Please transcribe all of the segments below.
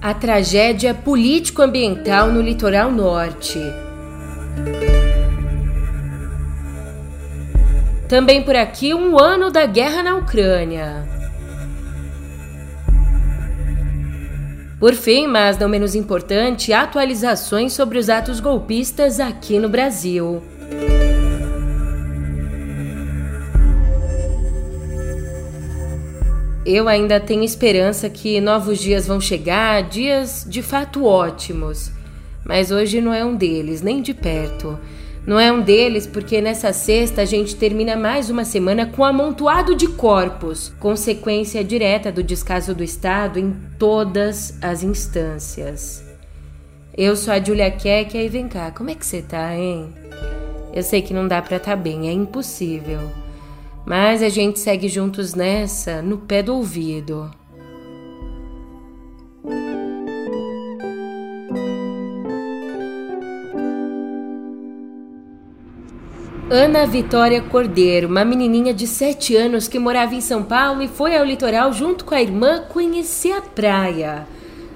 A tragédia político-ambiental no litoral norte. Também por aqui, um ano da guerra na Ucrânia. Por fim, mas não menos importante, atualizações sobre os atos golpistas aqui no Brasil. Eu ainda tenho esperança que novos dias vão chegar, dias de fato ótimos. Mas hoje não é um deles, nem de perto. Não é um deles porque nessa sexta a gente termina mais uma semana com um amontoado de corpos, consequência direta do descaso do Estado em todas as instâncias. Eu sou a Julia Keck e vem cá, como é que você tá, hein? Eu sei que não dá pra tá bem, é impossível. Mas a gente segue juntos nessa, no pé do ouvido. Ana Vitória Cordeiro, uma menininha de 7 anos que morava em São Paulo e foi ao litoral junto com a irmã conhecer a praia.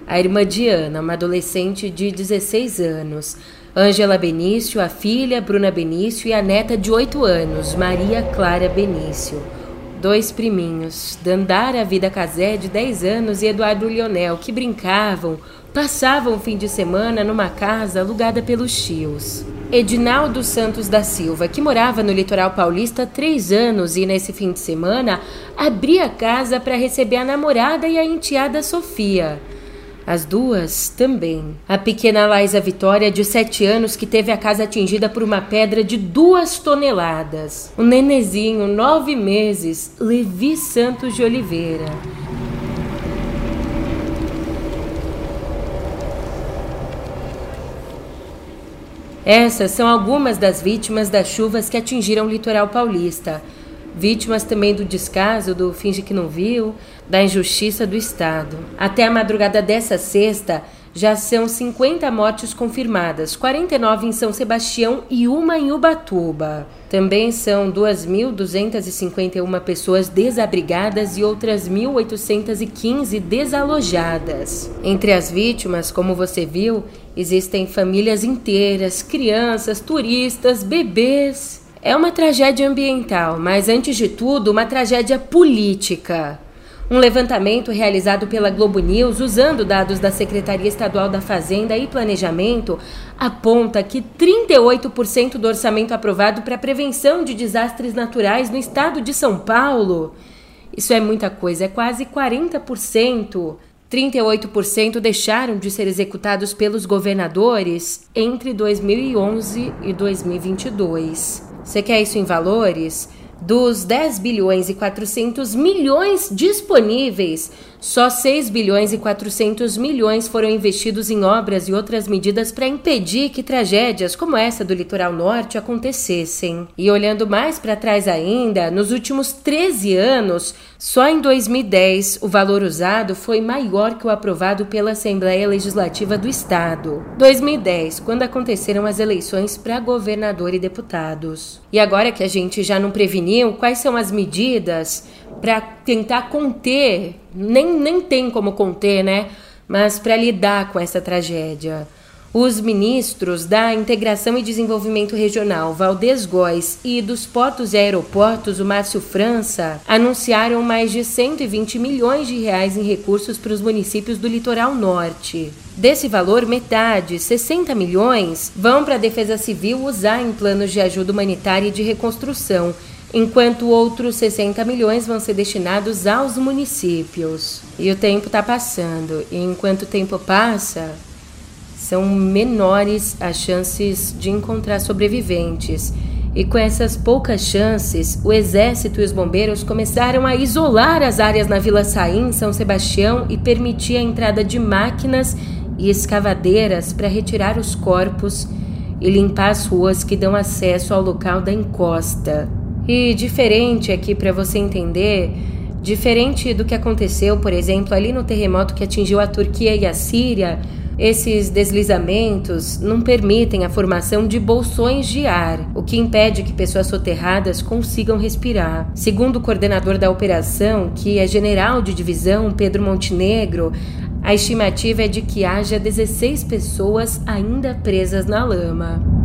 A irmã Diana, uma adolescente de 16 anos. Ângela Benício, a filha Bruna Benício e a neta de 8 anos, Maria Clara Benício. Dois priminhos, Dandara Vida Casé, de 10 anos, e Eduardo Lionel, que brincavam, passavam o fim de semana numa casa alugada pelos tios. Edinaldo Santos da Silva, que morava no litoral paulista há três anos e nesse fim de semana abria a casa para receber a namorada e a enteada Sofia. As duas também. A pequena Laísa Vitória, de 7 anos, que teve a casa atingida por uma pedra de duas toneladas. O nenezinho, nove meses, Levi Santos de Oliveira. Essas são algumas das vítimas das chuvas que atingiram o litoral paulista vítimas também do descaso, do finge que não viu, da injustiça do Estado. Até a madrugada dessa sexta, já são 50 mortes confirmadas, 49 em São Sebastião e uma em Ubatuba. Também são 2.251 pessoas desabrigadas e outras 1.815 desalojadas. Entre as vítimas, como você viu, existem famílias inteiras, crianças, turistas, bebês. É uma tragédia ambiental, mas antes de tudo, uma tragédia política. Um levantamento realizado pela Globo News, usando dados da Secretaria Estadual da Fazenda e Planejamento, aponta que 38% do orçamento aprovado para prevenção de desastres naturais no estado de São Paulo. Isso é muita coisa, é quase 40%. 38% deixaram de ser executados pelos governadores entre 2011 e 2022. Você quer isso em valores? Dos 10 bilhões e 400 milhões disponíveis, só 6 bilhões e 400 milhões foram investidos em obras e outras medidas para impedir que tragédias como essa do litoral norte acontecessem. E olhando mais para trás ainda, nos últimos 13 anos, só em 2010 o valor usado foi maior que o aprovado pela Assembleia Legislativa do Estado. 2010, quando aconteceram as eleições para governador e deputados. E agora que a gente já não preveniu, quais são as medidas para tentar conter, nem, nem tem como conter, né? Mas para lidar com essa tragédia. Os ministros da Integração e Desenvolvimento Regional, Valdez Góes, e dos Portos e Aeroportos, o Márcio França, anunciaram mais de 120 milhões de reais em recursos para os municípios do litoral norte. Desse valor, metade, 60 milhões, vão para a Defesa Civil usar em planos de ajuda humanitária e de reconstrução enquanto outros 60 milhões vão ser destinados aos municípios. E o tempo está passando, e enquanto o tempo passa, são menores as chances de encontrar sobreviventes. E com essas poucas chances, o exército e os bombeiros começaram a isolar as áreas na Vila Saim, São Sebastião e permitir a entrada de máquinas e escavadeiras para retirar os corpos e limpar as ruas que dão acesso ao local da encosta. E diferente aqui para você entender, diferente do que aconteceu, por exemplo, ali no terremoto que atingiu a Turquia e a Síria, esses deslizamentos não permitem a formação de bolsões de ar, o que impede que pessoas soterradas consigam respirar. Segundo o coordenador da operação, que é general de divisão Pedro Montenegro, A estimativa é de que haja 16 pessoas ainda presas na lama.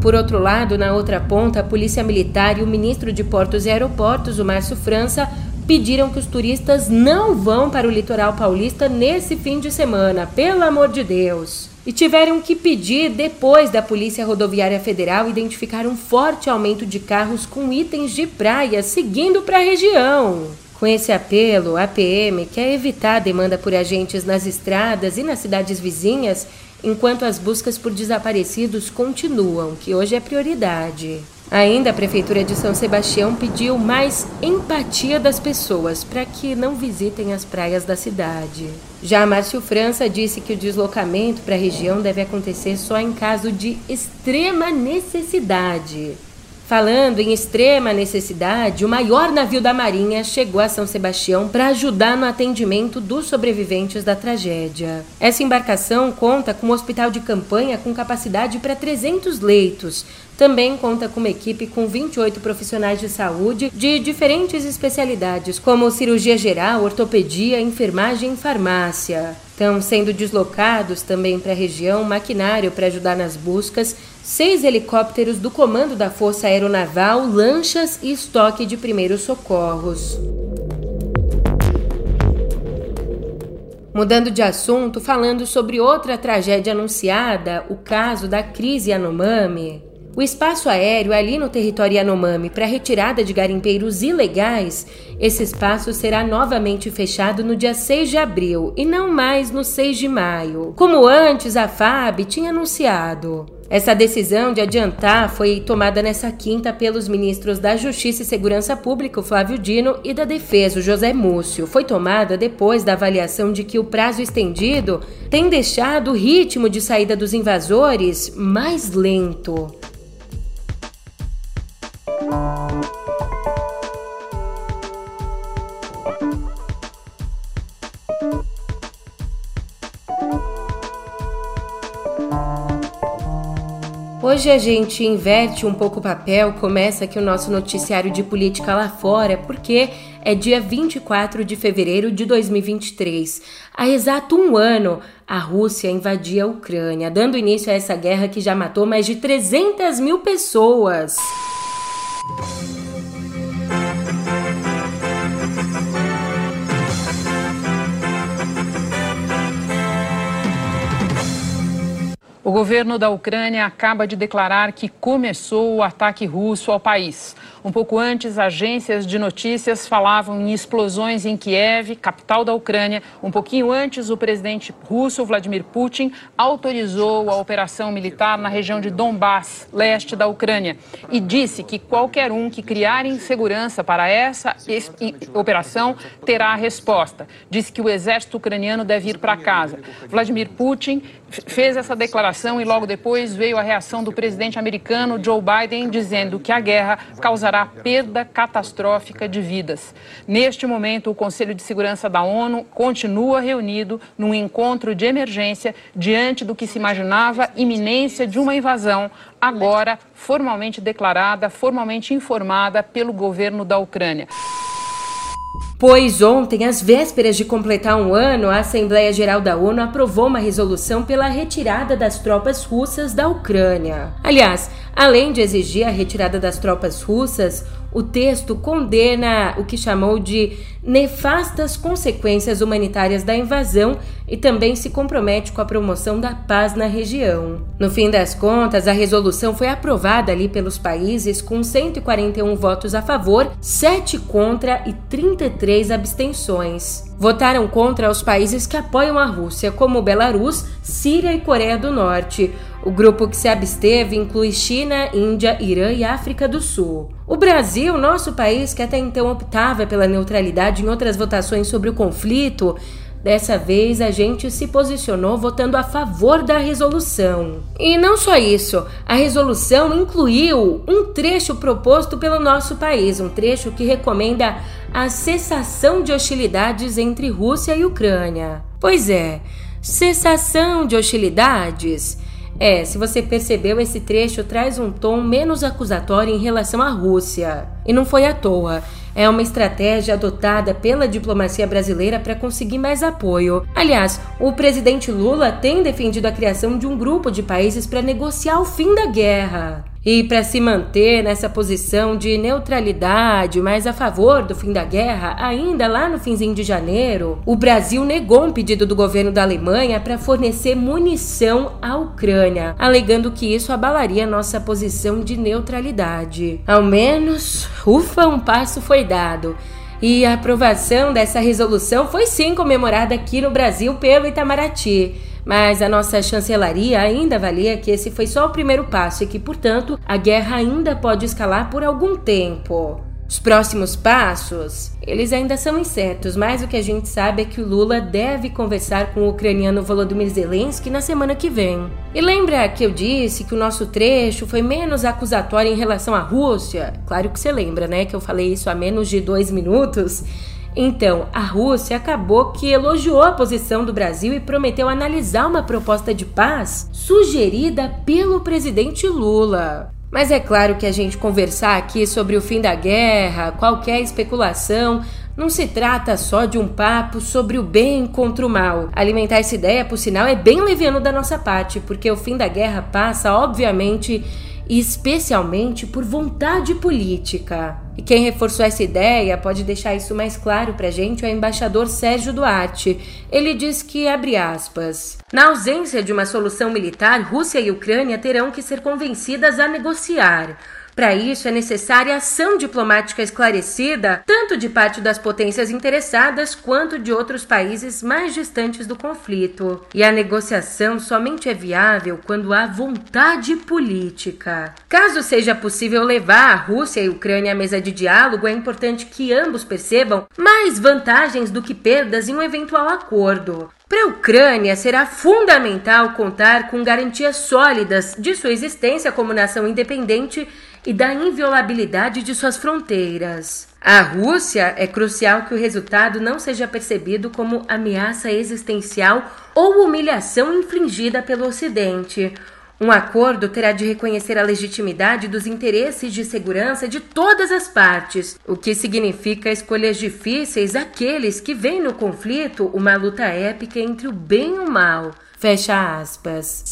Por outro lado, na outra ponta, a Polícia Militar e o ministro de Portos e Aeroportos, o Márcio França, pediram que os turistas não vão para o litoral paulista nesse fim de semana, pelo amor de Deus. E tiveram que pedir depois da Polícia Rodoviária Federal identificar um forte aumento de carros com itens de praia seguindo para a região. Com esse apelo, a PM quer evitar a demanda por agentes nas estradas e nas cidades vizinhas, enquanto as buscas por desaparecidos continuam, que hoje é prioridade. Ainda a Prefeitura de São Sebastião pediu mais empatia das pessoas para que não visitem as praias da cidade. Já Márcio França disse que o deslocamento para a região deve acontecer só em caso de extrema necessidade. Falando em extrema necessidade, o maior navio da Marinha chegou a São Sebastião para ajudar no atendimento dos sobreviventes da tragédia. Essa embarcação conta com um hospital de campanha com capacidade para 300 leitos. Também conta com uma equipe com 28 profissionais de saúde de diferentes especialidades, como cirurgia geral, ortopedia, enfermagem e farmácia. Estão sendo deslocados também para a região maquinário para ajudar nas buscas, seis helicópteros do Comando da Força Aeronaval, lanchas e estoque de primeiros socorros. Mudando de assunto, falando sobre outra tragédia anunciada, o caso da crise Yanomami. O espaço aéreo ali no território Yanomami para retirada de garimpeiros ilegais, esse espaço será novamente fechado no dia 6 de abril e não mais no 6 de maio, como antes a FAB tinha anunciado. Essa decisão de adiantar foi tomada nessa quinta pelos ministros da Justiça e Segurança Pública, Flávio Dino, e da Defesa, José Múcio. Foi tomada depois da avaliação de que o prazo estendido tem deixado o ritmo de saída dos invasores mais lento. Hoje a gente inverte um pouco o papel, começa aqui o nosso noticiário de política lá fora, porque é dia 24 de fevereiro de 2023. Há exato um ano, a Rússia invadia a Ucrânia, dando início a essa guerra que já matou mais de 300 mil pessoas. O governo da Ucrânia acaba de declarar que começou o ataque russo ao país. Um pouco antes, agências de notícias falavam em explosões em Kiev, capital da Ucrânia. Um pouquinho antes, o presidente russo Vladimir Putin autorizou a operação militar na região de Donbass, leste da Ucrânia, e disse que qualquer um que criar insegurança para essa operação terá a resposta. Disse que o exército ucraniano deve ir para casa. Vladimir Putin fez essa declaração e logo depois veio a reação do presidente americano Joe Biden dizendo que a guerra causará perda catastrófica de vidas. Neste momento, o Conselho de Segurança da ONU continua reunido num encontro de emergência diante do que se imaginava iminência de uma invasão, agora formalmente declarada, formalmente informada pelo governo da Ucrânia. Pois ontem, às vésperas de completar um ano, a Assembleia Geral da ONU aprovou uma resolução pela retirada das tropas russas da Ucrânia. Aliás, além de exigir a retirada das tropas russas, o texto condena o que chamou de nefastas consequências humanitárias da invasão e também se compromete com a promoção da paz na região. No fim das contas, a resolução foi aprovada ali pelos países com 141 votos a favor, 7 contra e 33 abstenções. Votaram contra os países que apoiam a Rússia, como Belarus, Síria e Coreia do Norte. O grupo que se absteve inclui China, Índia, Irã e África do Sul. O Brasil, nosso país que até então optava pela neutralidade em outras votações sobre o conflito, Dessa vez a gente se posicionou votando a favor da resolução. E não só isso, a resolução incluiu um trecho proposto pelo nosso país, um trecho que recomenda a cessação de hostilidades entre Rússia e Ucrânia. Pois é, cessação de hostilidades É, se você percebeu, esse trecho traz um tom menos acusatório em relação à Rússia. E não foi à toa. É uma estratégia adotada pela diplomacia brasileira para conseguir mais apoio. Aliás, o presidente Lula tem defendido a criação de um grupo de países para negociar o fim da guerra. E para se manter nessa posição de neutralidade, mais a favor do fim da guerra, ainda lá no finzinho de janeiro, o Brasil negou um pedido do governo da Alemanha para fornecer munição à Ucrânia, alegando que isso abalaria nossa posição de neutralidade. Ao menos, ufa, um passo foi dado. E a aprovação dessa resolução foi sim comemorada aqui no Brasil pelo Itamaraty. Mas a nossa chancelaria ainda avalia que esse foi só o primeiro passo e que, portanto, a guerra ainda pode escalar por algum tempo. Os próximos passos, eles ainda são incertos, mas o que a gente sabe é que o Lula deve conversar com o ucraniano Volodymyr Zelensky na semana que vem. E lembra que eu disse que o nosso trecho foi menos acusatório em relação à Rússia? Claro que você lembra, né, que eu falei isso há menos de dois minutos. Então, a Rússia acabou que elogiou a posição do Brasil e prometeu analisar uma proposta de paz sugerida pelo presidente Lula. Mas é claro que a gente conversar aqui sobre o fim da guerra, qualquer especulação, não se trata só de um papo sobre o bem contra o mal. Alimentar essa ideia, por sinal, é bem leviano da nossa parte, porque o fim da guerra passa, obviamente, e especialmente por vontade política. E quem reforçou essa ideia pode deixar isso mais claro para a gente é o embaixador Sérgio Duarte. Ele diz que, abre aspas, na ausência de uma solução militar, Rússia e Ucrânia terão que ser convencidas a negociar. Para isso, é necessária ação diplomática esclarecida, tanto de parte das potências interessadas quanto de outros países mais distantes do conflito. E a negociação somente é viável quando há vontade política. Caso seja possível levar a Rússia e a Ucrânia à mesa de diálogo, é importante que ambos percebam mais vantagens do que perdas em um eventual acordo. Para a Ucrânia, será fundamental contar com garantias sólidas de sua existência como nação independente e da inviolabilidade de suas fronteiras. A Rússia é crucial que o resultado não seja percebido como ameaça existencial ou humilhação infligida pelo Ocidente. Um acordo terá de reconhecer a legitimidade dos interesses de segurança de todas as partes, o que significa escolhas difíceis àqueles que veem no conflito uma luta épica entre o bem e o mal. Fecha aspas.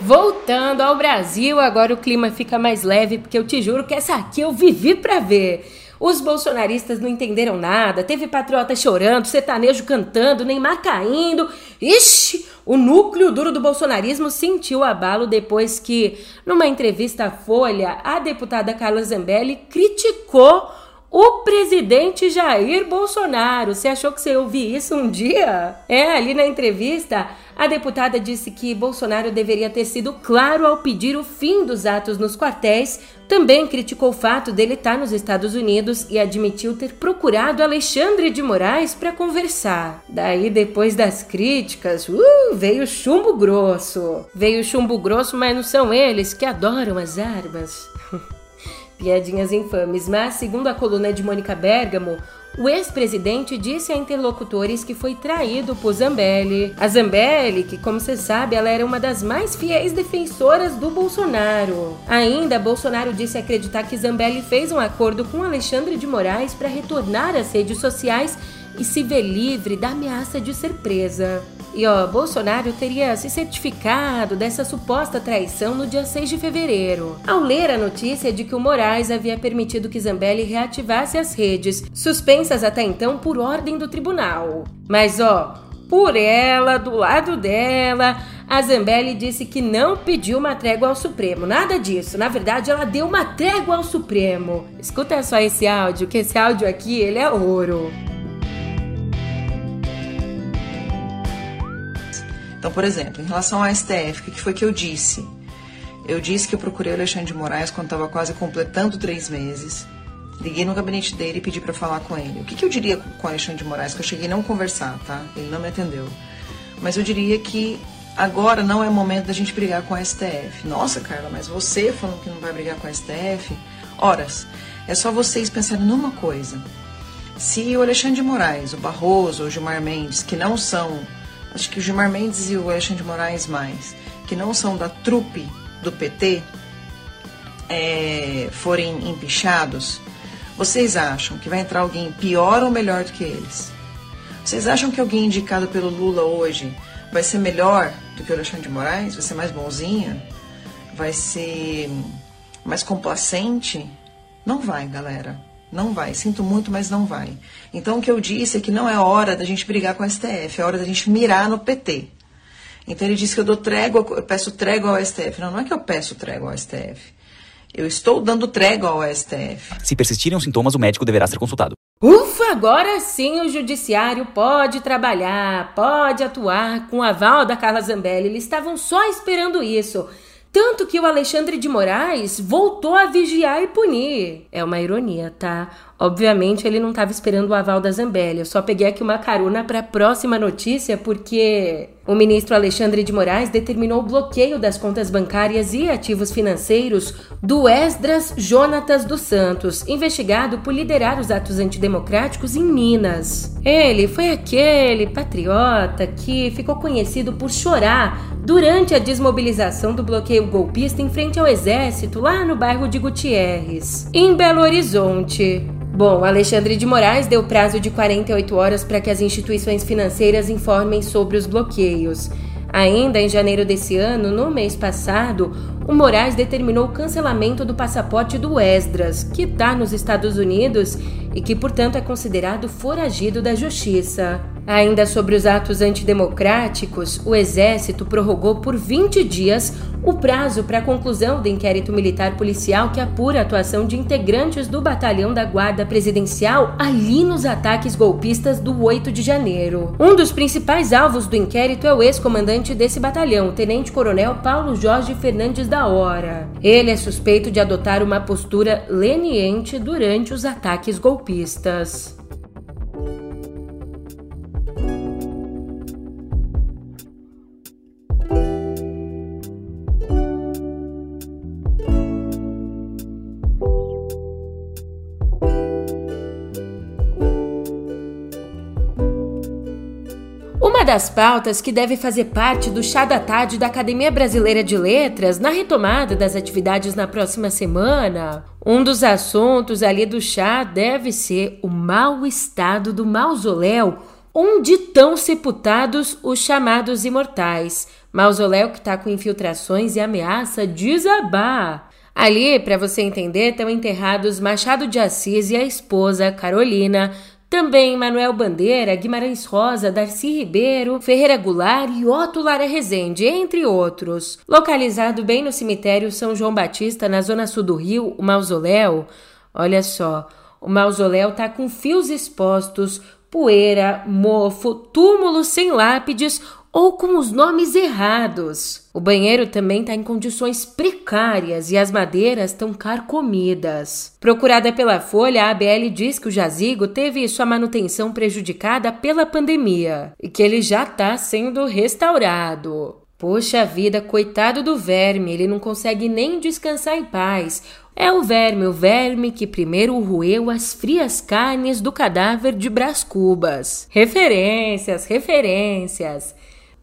Voltando ao Brasil, agora o clima fica mais leve, porque eu te juro que essa aqui eu vivi pra ver. Os bolsonaristas não entenderam nada, teve patriota chorando, sertanejo cantando, Neymar caindo. Ixi, o núcleo duro do bolsonarismo sentiu abalo depois que, numa entrevista à Folha, a deputada Carla Zambelli criticou o presidente Jair Bolsonaro. Você achou que você ouviu isso um dia? É, ali na entrevista, a deputada disse que Bolsonaro deveria ter sido claro ao pedir o fim dos atos nos quartéis. Também criticou o fato dele estar nos Estados Unidos e admitiu ter procurado Alexandre de Moraes para conversar. Daí, depois das críticas, uh, veio chumbo grosso. Veio chumbo grosso, mas não são eles que adoram as armas. Piadinhas infames, mas segundo a coluna de Mônica Bergamo, o ex-presidente disse a interlocutores que foi traído por Zambelli. A Zambelli, que como você sabe, ela era uma das mais fiéis defensoras do Bolsonaro. Ainda, Bolsonaro disse acreditar que Zambelli fez um acordo com Alexandre de Moraes para retornar às redes sociais e se ver livre da ameaça de ser presa. E ó, Bolsonaro teria se certificado dessa suposta traição no dia 6 de fevereiro, ao ler a notícia de que o Moraes havia permitido que Zambelli reativasse as redes, suspensas até então por ordem do tribunal. Mas ó, por ela, do lado dela, a Zambelli disse que não pediu uma trégua ao Supremo. Nada disso. Na verdade, ela deu uma trégua ao Supremo. Escuta só esse áudio, que esse áudio aqui, ele é ouro. Então, por exemplo, em relação ao STF, o que foi que eu disse? Eu disse que eu procurei o Alexandre de Moraes quando estava quase completando três meses. Liguei no gabinete dele e pedi para falar com ele. O que, que, eu diria com o Alexandre de Moraes? Que eu cheguei a não conversar, tá? Ele não me atendeu. Mas eu diria que agora não é momento da gente brigar com o STF. Nossa, Carla, mas você falando que não vai brigar com o STF? Horas. É só vocês pensarem numa coisa. Se o Alexandre de Moraes, o Barroso, o Gilmar Mendes, que não são acho que o Gilmar Mendes e o Alexandre de Moraes mais, que não são da trupe do PT, é, forem empichados, vocês acham que vai entrar alguém pior ou melhor do que eles? Vocês acham que alguém indicado pelo Lula hoje vai ser melhor do que o Alexandre de Moraes? Vai ser mais bonzinho? Vai ser mais complacente? Não vai, galera. Não vai. Sinto muito, mas não vai. Então o que eu disse é que não é hora da gente brigar com o STF, é hora da gente mirar no PT. Então ele disse que eu dou trégua, eu peço trégua ao STF. Não, não é que eu peço trégua ao STF. Eu estou dando trégua ao STF. Se persistirem os sintomas, o médico deverá ser consultado. Ufa, agora sim o judiciário pode trabalhar, pode atuar com o aval da Carla Zambelli. Eles estavam só esperando isso. Tanto que o Alexandre de Moraes voltou a vigiar e punir. É uma ironia, tá? Obviamente ele não estava esperando o aval da Zambelli. Eu só peguei aqui uma carona para a próxima notícia porque o ministro Alexandre de Moraes determinou o bloqueio das contas bancárias e ativos financeiros do Esdras Jonatas dos Santos, investigado por liderar os atos antidemocráticos em Minas. Ele foi aquele patriota que ficou conhecido por chorar durante a desmobilização do bloqueio golpista em frente ao exército lá no bairro de Gutierrez, em Belo Horizonte. Bom, Alexandre de Moraes deu prazo de 48 horas para que as instituições financeiras informem sobre os bloqueios. Ainda em janeiro desse ano, no mês passado, o Moraes determinou o cancelamento do passaporte do Esdras, que está nos Estados Unidos e que, portanto, é considerado foragido da justiça. Ainda sobre os atos antidemocráticos, o Exército prorrogou por 20 dias o prazo para a conclusão do inquérito militar policial que apura a atuação de integrantes do batalhão da Guarda Presidencial ali nos ataques golpistas do 8 de janeiro. Um dos principais alvos do inquérito é o ex-comandante desse batalhão, tenente-coronel Paulo Jorge Fernandes da Hora. Ele é suspeito de adotar uma postura leniente durante os ataques golpistas. Das pautas que deve fazer parte do chá da tarde da Academia Brasileira de Letras na retomada das atividades na próxima semana, um dos assuntos ali do chá deve ser o mau estado do mausoléu onde estão sepultados os chamados imortais. Mausoléu que está com infiltrações e ameaça desabar. Ali, para você entender, estão enterrados Machado de Assis e a esposa Carolina, também Manuel Bandeira, Guimarães Rosa, Darcy Ribeiro, Ferreira Goulart e Otto Lara Rezende, entre outros. Localizado bem no cemitério São João Batista, na zona sul do Rio, o mausoléu, olha só, o mausoléu tá com fios expostos, poeira, mofo, túmulos sem lápides, ou com os nomes errados. O banheiro também está em condições precárias e as madeiras estão carcomidas. Procurada pela Folha, a ABL diz que o jazigo teve sua manutenção prejudicada pela pandemia e que ele já está sendo restaurado. Poxa vida, coitado do verme, ele não consegue nem descansar em paz. É o verme, o verme que primeiro roeu as frias carnes do cadáver de Brás Cubas. Referências, referências.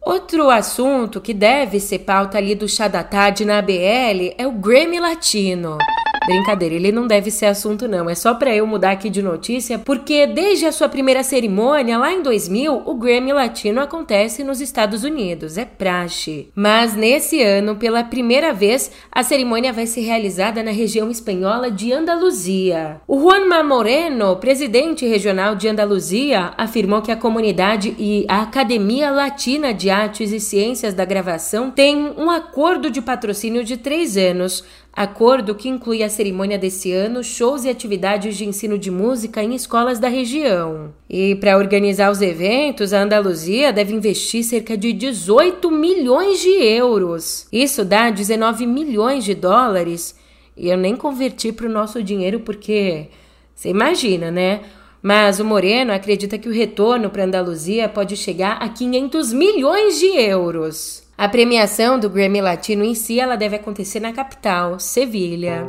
Outro assunto que deve ser pauta ali do chá da tarde na ABL é o Grammy Latino. Brincadeira, ele não deve ser assunto não, é só para eu mudar aqui de notícia, porque desde a sua primeira cerimônia, lá em 2000, o Grammy Latino acontece nos Estados Unidos, é praxe. Mas nesse ano, pela primeira vez, a cerimônia vai ser realizada na região espanhola de Andaluzia. O Juanma Moreno, presidente regional de Andaluzia, afirmou que a comunidade e a Academia Latina de Artes e Ciências da Gravação têm um acordo de patrocínio de três anos Acordo que inclui a cerimônia desse ano, shows e atividades de ensino de música em escolas da região. E para organizar os eventos, a Andaluzia deve investir cerca de 18 milhões de euros. Isso dá 19 milhões de dólares. E eu nem converti para o nosso dinheiro porque você imagina, né? Mas o Moreno acredita que o retorno para Andaluzia pode chegar a 500 milhões de euros. A premiação do Grammy Latino em si ela deve acontecer na capital, Sevilha.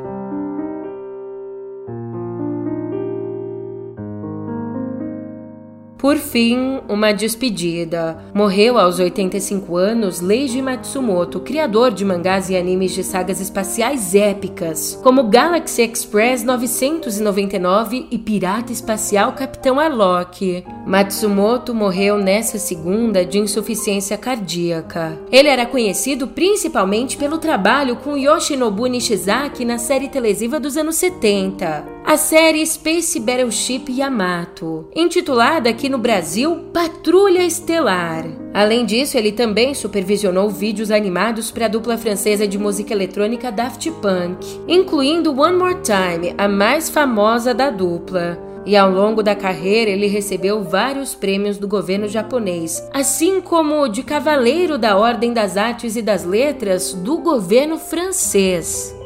Por fim, uma despedida. Morreu aos 85 anos Leiji Matsumoto, criador de mangás e animes de sagas espaciais épicas, como Galaxy Express 999 e Pirata Espacial Capitão Arlok. Matsumoto morreu nessa segunda de insuficiência cardíaca. Ele era conhecido principalmente pelo trabalho com Yoshinobu Nishizaki na série televisiva dos anos 70 a série Space Battleship Yamato, intitulada aqui no Brasil Patrulha Estelar. Além disso, ele também supervisionou vídeos animados para a dupla francesa de música eletrônica Daft Punk, incluindo One More Time, a mais famosa da dupla. E ao longo da carreira ele recebeu vários prêmios do governo japonês, assim como de Cavaleiro da Ordem das Artes e das Letras do governo francês.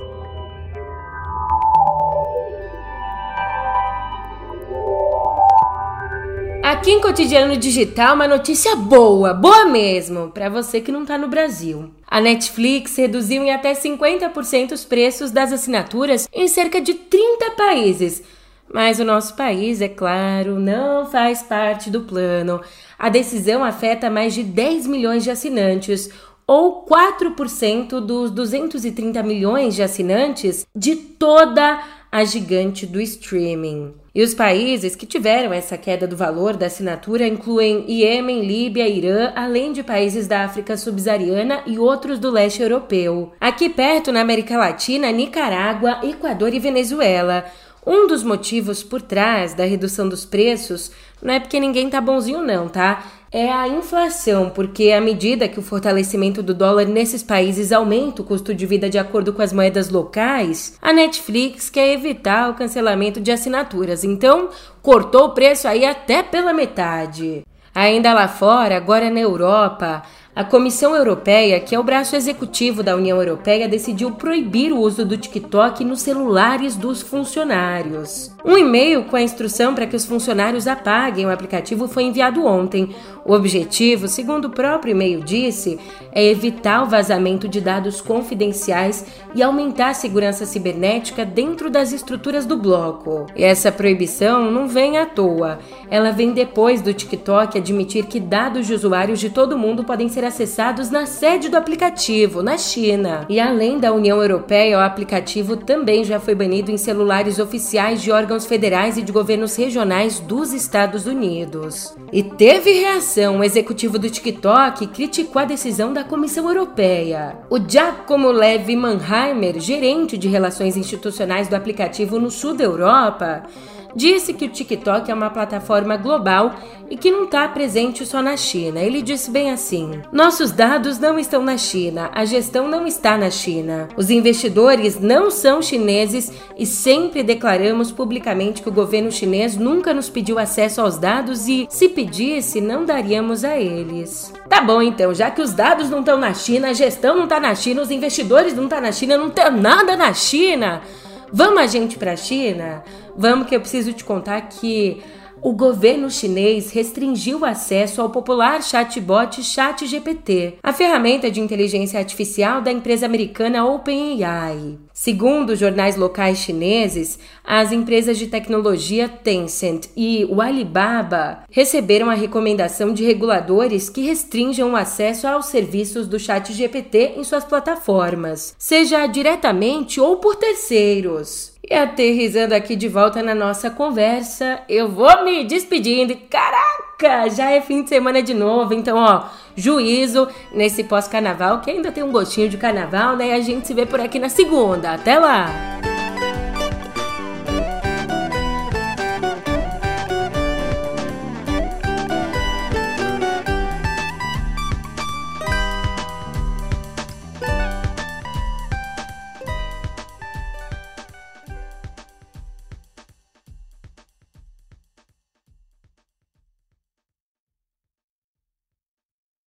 Aqui em Cotidiano Digital, uma notícia boa, boa mesmo, para você que não tá no Brasil. A Netflix reduziu em até 50% os preços das assinaturas em cerca de 30 países. Mas o nosso país, é claro, não faz parte do plano. A decisão afeta mais de 10 milhões de assinantes, ou 4% dos 230 milhões de assinantes de toda a gigante do streaming. E os países que tiveram essa queda do valor da assinatura incluem Iêmen, Líbia, Irã, além de países da África subsaariana e outros do leste europeu. Aqui perto, na América Latina, Nicarágua, Equador e Venezuela. Um dos motivos por trás da redução dos preços não é porque ninguém tá bonzinho, não, tá? É a inflação, porque à medida que o fortalecimento do dólar nesses países aumenta o custo de vida de acordo com as moedas locais, a Netflix quer evitar o cancelamento de assinaturas, então cortou o preço aí até pela metade. Ainda lá fora, agora na Europa, a Comissão Europeia, que é o braço executivo da União Europeia, decidiu proibir o uso do TikTok nos celulares dos funcionários. Um e-mail com a instrução para que os funcionários apaguem o aplicativo foi enviado ontem. O objetivo, segundo o próprio e-mail disse, é evitar o vazamento de dados confidenciais e aumentar a segurança cibernética dentro das estruturas do bloco. E essa proibição não vem à toa. Ela vem depois do TikTok admitir que dados de usuários de todo mundo podem ser acessados na sede do aplicativo, na China. E além da União Europeia, o aplicativo também já foi banido em celulares oficiais de órgãos federais e de governos regionais dos Estados Unidos. E teve reação. O executivo do TikTok criticou a decisão da Comissão Europeia. O Giacomo Levi Mannheimer, gerente de relações institucionais do aplicativo no sul da Europa, disse que o TikTok é uma plataforma global e que não está presente só na China. Ele disse bem assim: Nossos dados não estão na China, a gestão não está na China. Os investidores não são chineses e sempre declaramos publicamente que o governo chinês nunca nos pediu acesso aos dados e, se pedisse, não daríamos a eles. Tá bom então, já que os dados não estão na China, a gestão não está na China, os investidores não estão tá na China, não tem nada na China. Vamos a gente para a China? Vamos que eu preciso te contar que o governo chinês restringiu o acesso ao popular chatbot ChatGPT, a ferramenta de inteligência artificial da empresa americana OpenAI. Segundo jornais locais chineses, as empresas de tecnologia Tencent e o Alibaba receberam a recomendação de reguladores que restringam o acesso aos serviços do ChatGPT em suas plataformas, seja diretamente ou por terceiros. E aterrizando aqui de volta na nossa conversa, eu vou me despedindo. Caraca, já é fim de semana de novo, então ó, juízo nesse pós-carnaval, que ainda tem um gostinho de carnaval, né? E a gente se vê por aqui na segunda. Até lá!